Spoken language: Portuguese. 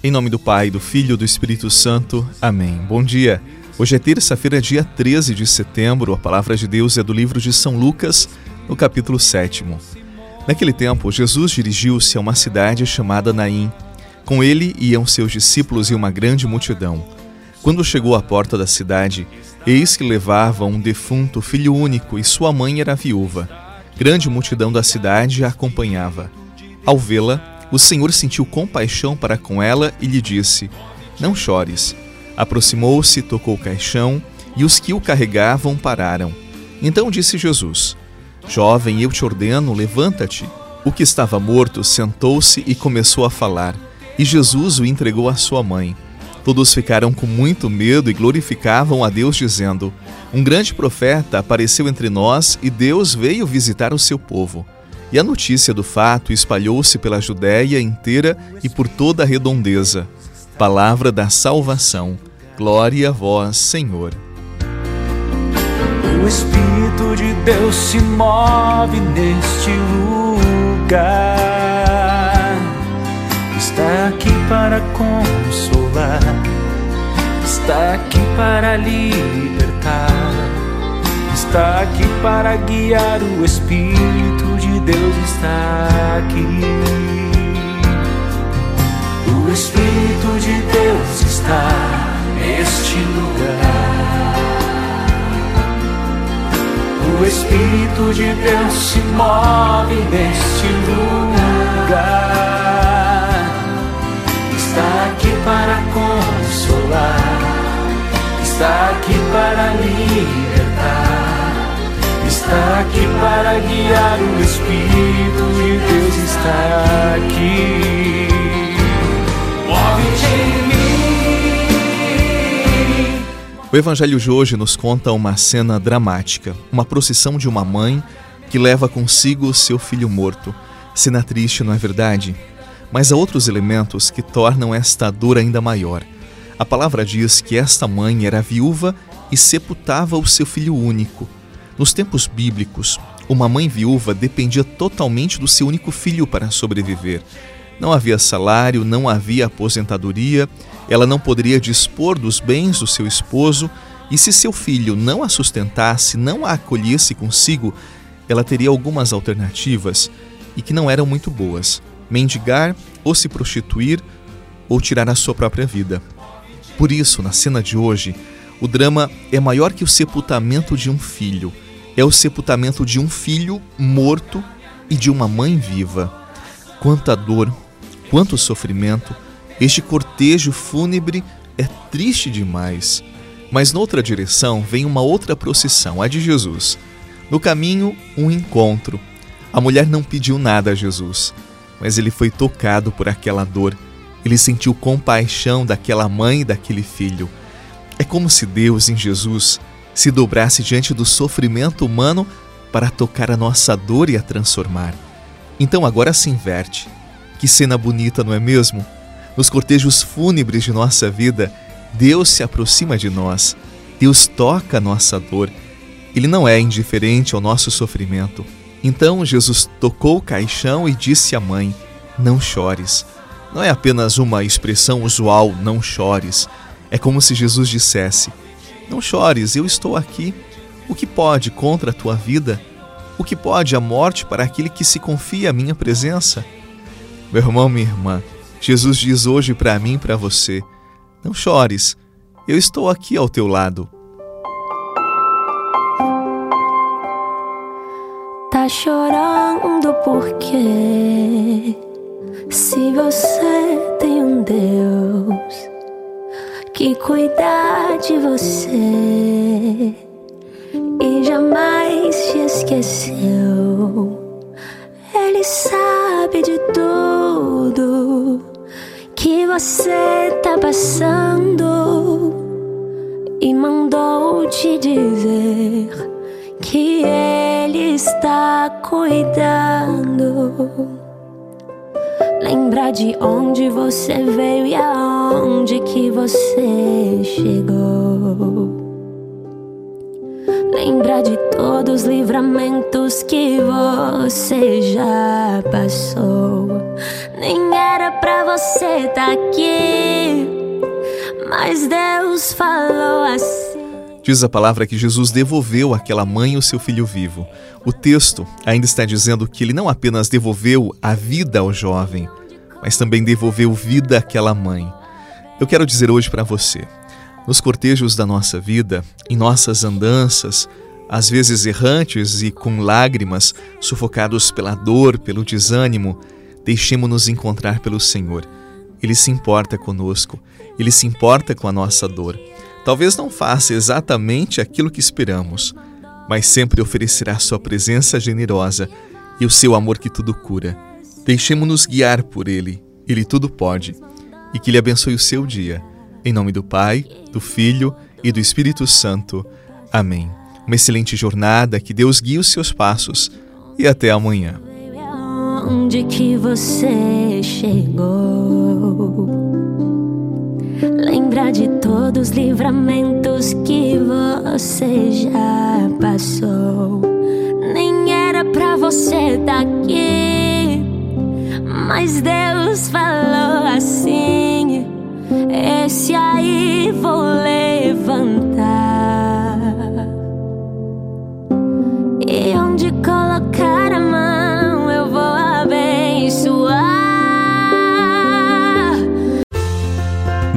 Em nome do Pai, do Filho e do Espírito Santo. Amém. Bom dia. Hoje é terça-feira, dia 13 de setembro. A palavra de Deus é do livro de São Lucas, no capítulo 7. Naquele tempo, Jesus dirigiu-se a uma cidade chamada Naim. Com ele iam seus discípulos e uma grande multidão. Quando chegou à porta da cidade, eis que levava um defunto filho único e sua mãe era viúva. Grande multidão da cidade a acompanhava. Ao vê-la, o Senhor sentiu compaixão para com ela e lhe disse: Não chores. Aproximou-se, tocou o caixão e os que o carregavam pararam. Então disse Jesus: Jovem, eu te ordeno, levanta-te. O que estava morto sentou-se e começou a falar, e Jesus o entregou à sua mãe. Todos ficaram com muito medo e glorificavam a Deus, dizendo: Um grande profeta apareceu entre nós e Deus veio visitar o seu povo. E a notícia do fato espalhou-se pela Judéia inteira e por toda a redondeza. Palavra da salvação. Glória a vós, Senhor. O Espírito de Deus se move neste lugar. Está aqui para consolar, está aqui para libertar, está aqui para guiar o Espírito Deus está aqui. O Espírito de Deus está neste lugar. O Espírito de Deus se move neste lugar. Está aqui para consolar, está aqui para libertar está aqui para guiar. O Espírito de Deus está aqui. Move-te em mim. O Evangelho de hoje nos conta uma cena dramática, uma procissão de uma mãe que leva consigo o seu filho morto. Cena triste, não é verdade? Mas há outros elementos que tornam esta dor ainda maior. A palavra diz que esta mãe era viúva e sepultava o seu filho único. Nos tempos bíblicos, uma mãe viúva dependia totalmente do seu único filho para sobreviver. Não havia salário, não havia aposentadoria, ela não poderia dispor dos bens do seu esposo, e se seu filho não a sustentasse, não a acolhesse consigo, ela teria algumas alternativas e que não eram muito boas: mendigar ou se prostituir ou tirar a sua própria vida. Por isso, na cena de hoje, o drama é maior que o sepultamento de um filho é o sepultamento de um filho morto e de uma mãe viva. Quanta dor, quanto sofrimento, este cortejo fúnebre é triste demais. Mas noutra direção vem uma outra procissão, a de Jesus. No caminho, um encontro. A mulher não pediu nada a Jesus, mas ele foi tocado por aquela dor. Ele sentiu compaixão daquela mãe e daquele filho. É como se Deus, em Jesus, se dobrasse diante do sofrimento humano para tocar a nossa dor e a transformar. Então agora se inverte. Que cena bonita, não é mesmo? Nos cortejos fúnebres de nossa vida, Deus se aproxima de nós, Deus toca a nossa dor. Ele não é indiferente ao nosso sofrimento. Então Jesus tocou o caixão e disse à mãe: Não chores. Não é apenas uma expressão usual, não chores. É como se Jesus dissesse: não chores, eu estou aqui. O que pode contra a tua vida? O que pode a morte para aquele que se confia à minha presença? Meu irmão, minha irmã, Jesus diz hoje para mim e para você: Não chores, eu estou aqui ao teu lado. Tá chorando porque se você tem um Deus que cuidar de você e jamais te esqueceu. Ele sabe de tudo que você tá passando e mandou te dizer que Ele está cuidando. Lembrar de onde você veio e aonde que você chegou. Lembrar de todos os livramentos que você já passou. Nem era pra você estar tá aqui, mas Deus falou assim. Diz a palavra que Jesus devolveu àquela mãe o seu filho vivo. O texto ainda está dizendo que ele não apenas devolveu a vida ao jovem, mas também devolveu vida àquela mãe. Eu quero dizer hoje para você: nos cortejos da nossa vida, em nossas andanças, às vezes errantes e com lágrimas, sufocados pela dor, pelo desânimo, deixemos-nos encontrar pelo Senhor. Ele se importa conosco, ele se importa com a nossa dor. Talvez não faça exatamente aquilo que esperamos, mas sempre oferecerá sua presença generosa e o seu amor que tudo cura. Deixemos-nos guiar por ele, ele tudo pode, e que ele abençoe o seu dia. Em nome do Pai, do Filho e do Espírito Santo. Amém. Uma excelente jornada, que Deus guie os seus passos e até amanhã. Onde que você chegou? Lembra de todos os livramentos que você já passou. Nem era pra você mas Deus falou assim: Esse aí vou levantar. E onde colocar a